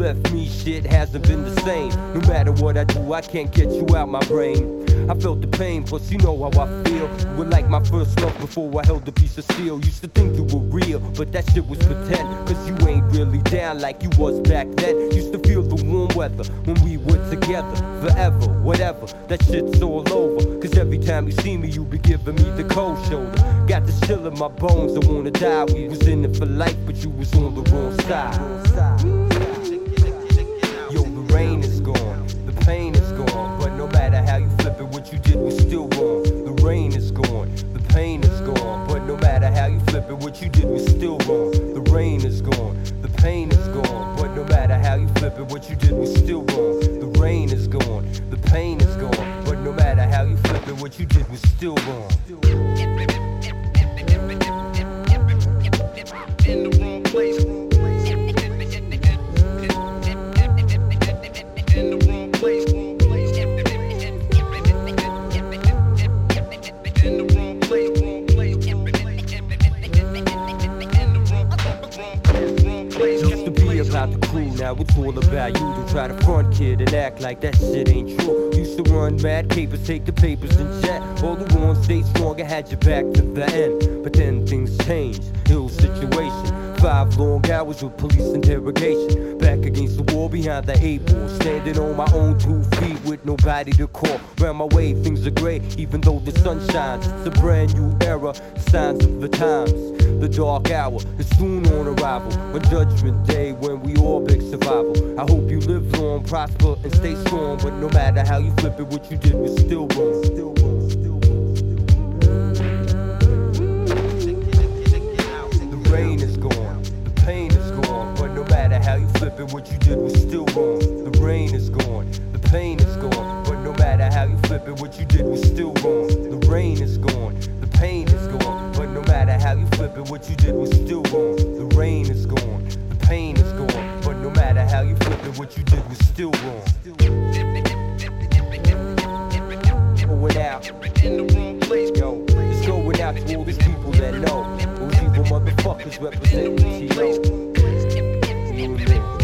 left me, shit hasn't been the same. No matter what I do, I can't get you out my brain. I felt the pain, plus you know how I feel. You were like my first love before I held a piece of steel. Used to think you were real, but that shit was pretend. Cause you ain't really down like you was back then. Used to feel the warm weather when we were together. Forever, whatever, that shit's all over. Cause every time you see me, you be giving me the cold shoulder. Got the chill in my bones, I wanna die. We was in it for life, but you was on the wrong side. What you did was still wrong. The rain is gone, the pain is gone. But no matter how you flip it, what you did was still wrong. The rain is gone, the pain is gone. But no matter how you flip it, what you did was still wrong. It's all about you. To try to front kid and act like that shit ain't true. Used to run mad capers, take the papers and chat. All the on stay strong, I had your back to the end. But then things changed, ill situation. Five long hours with police interrogation. Back against the wall behind the eight ball. Standing on my own two feet with nobody to call. Round my way, things are gray, even though the sun shines. It's a brand new era, signs of the times. The dark hour is soon on arrival. On Judgment Day, when we all beg survival. I hope you live long, prosper, and stay strong. But no matter how you flip it, what you did was still wrong. Still wrong. Still wrong. Matter how you flip it, what you did was still wrong. The rain is gone, the pain is gone. But no matter how you flip it, what you did was still wrong. The rain is gone, the pain is gone. But no matter how you flip it, what you did was still wrong. The rain is gone, the pain is gone. But no matter how you flip it, what you did was still wrong. Going out, the it's going out to all these people that know. Those evil motherfuckers representing TO. Bien, bien.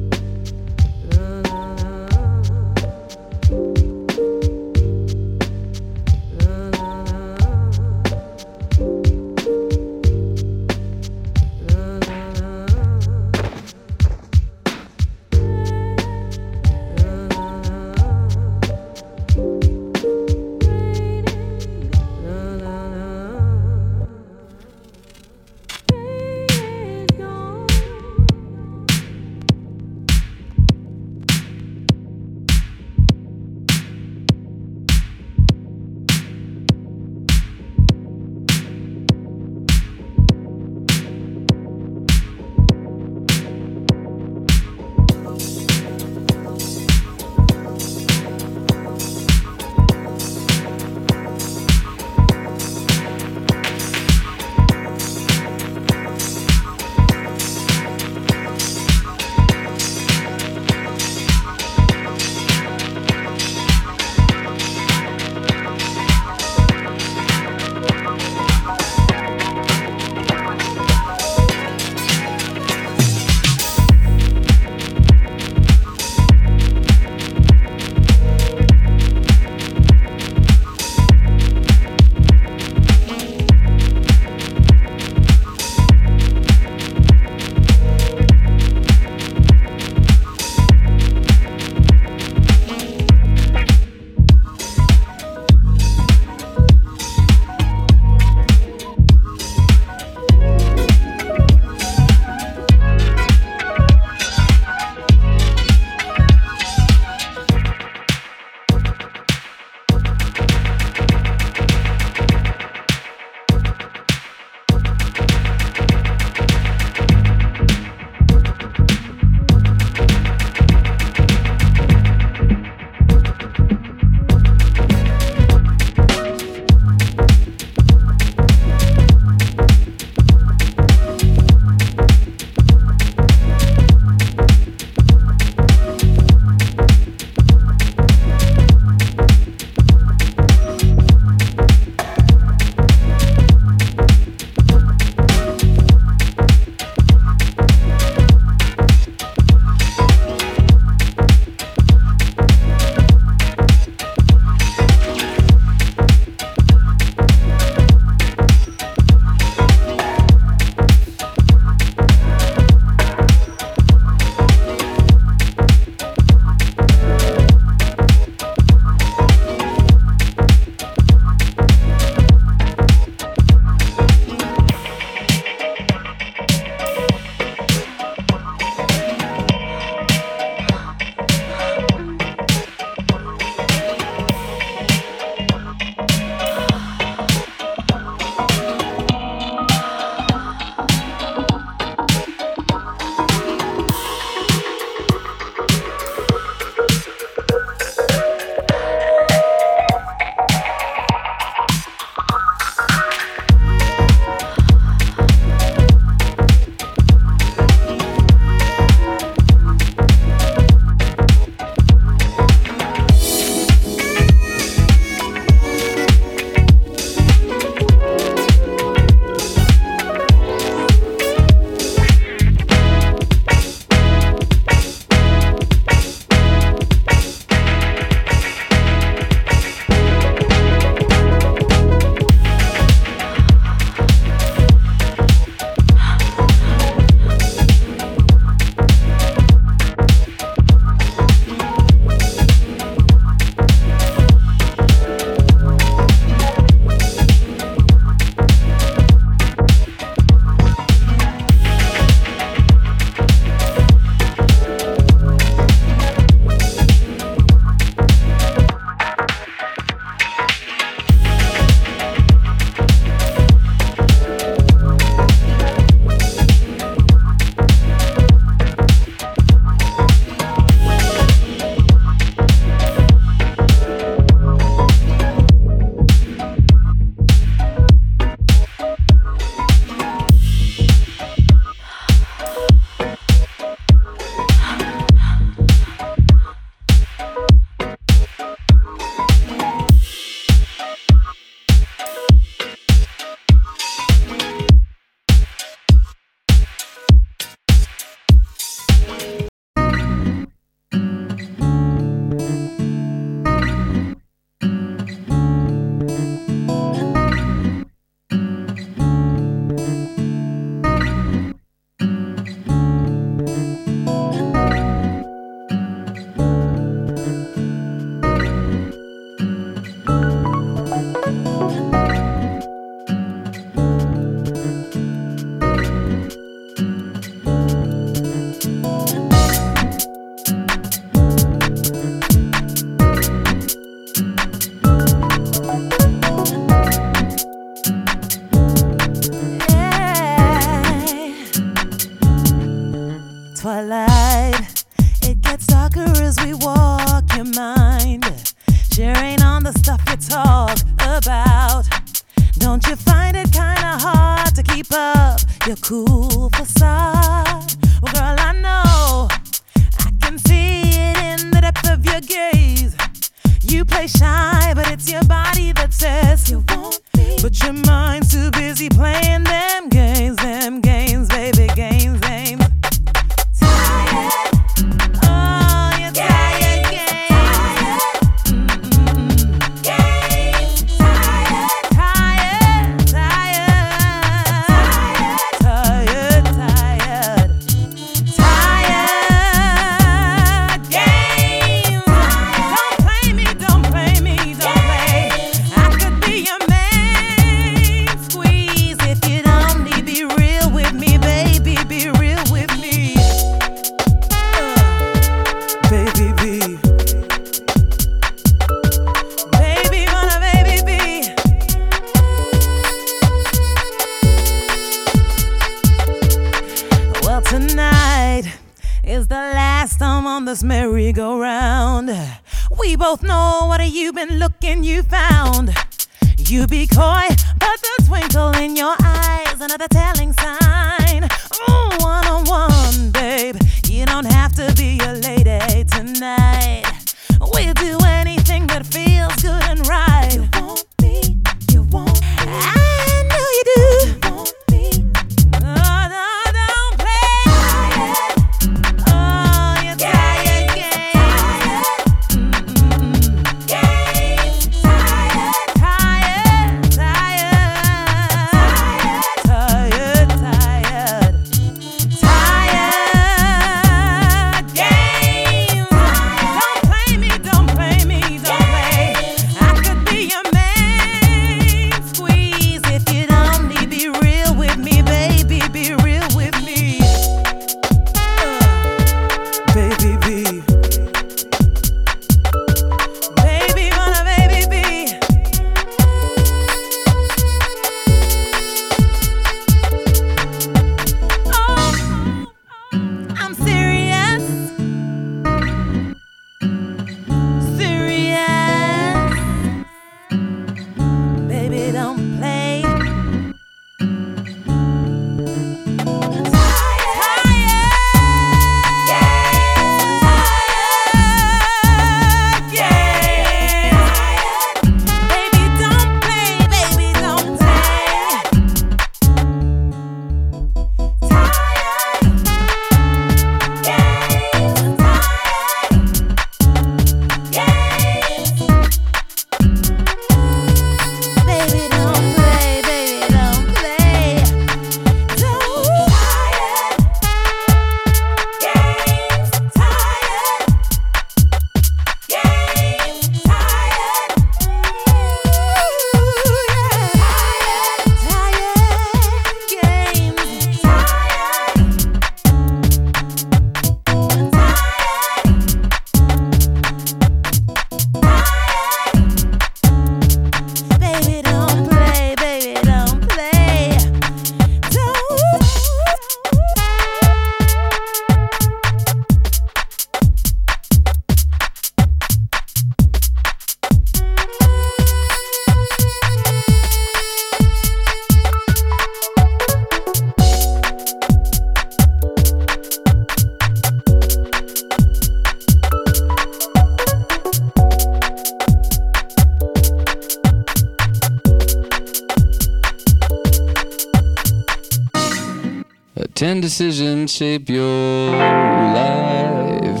and decisions shape your life.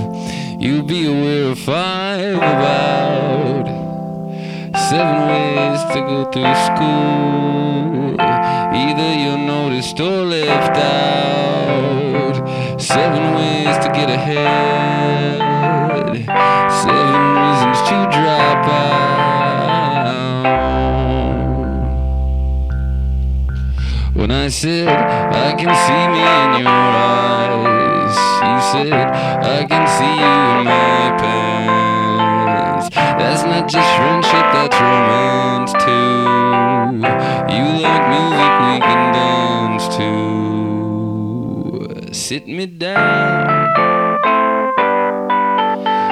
You'll be aware of five about seven ways to go through school. Either you're noticed or left out. Seven ways to get ahead. When I said, I can see me in your eyes, you said, I can see you in my past. That's not just friendship, that's romance too. You like music we can dance to. Sit me down,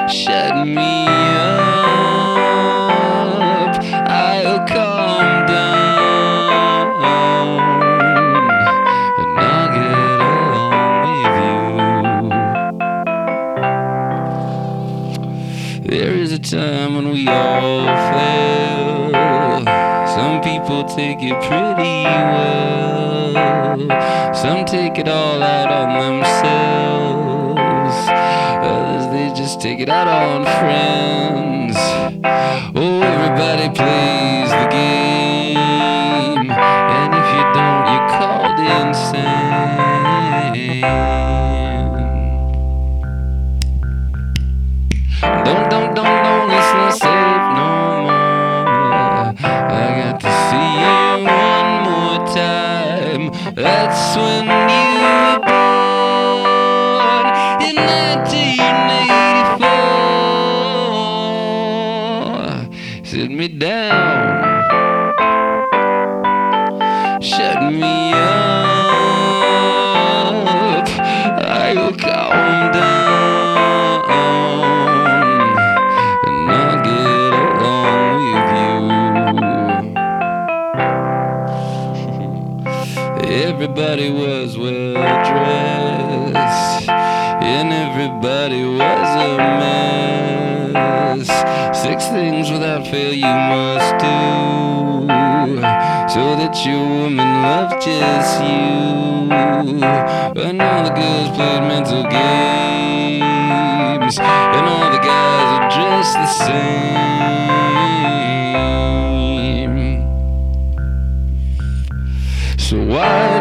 shut me take it pretty well. Some take it all out on themselves. Others they just take it out on friends. Oh, everybody plays Sit me down, just you. And all the girls played mental games, and all the guys are dressed the same. So why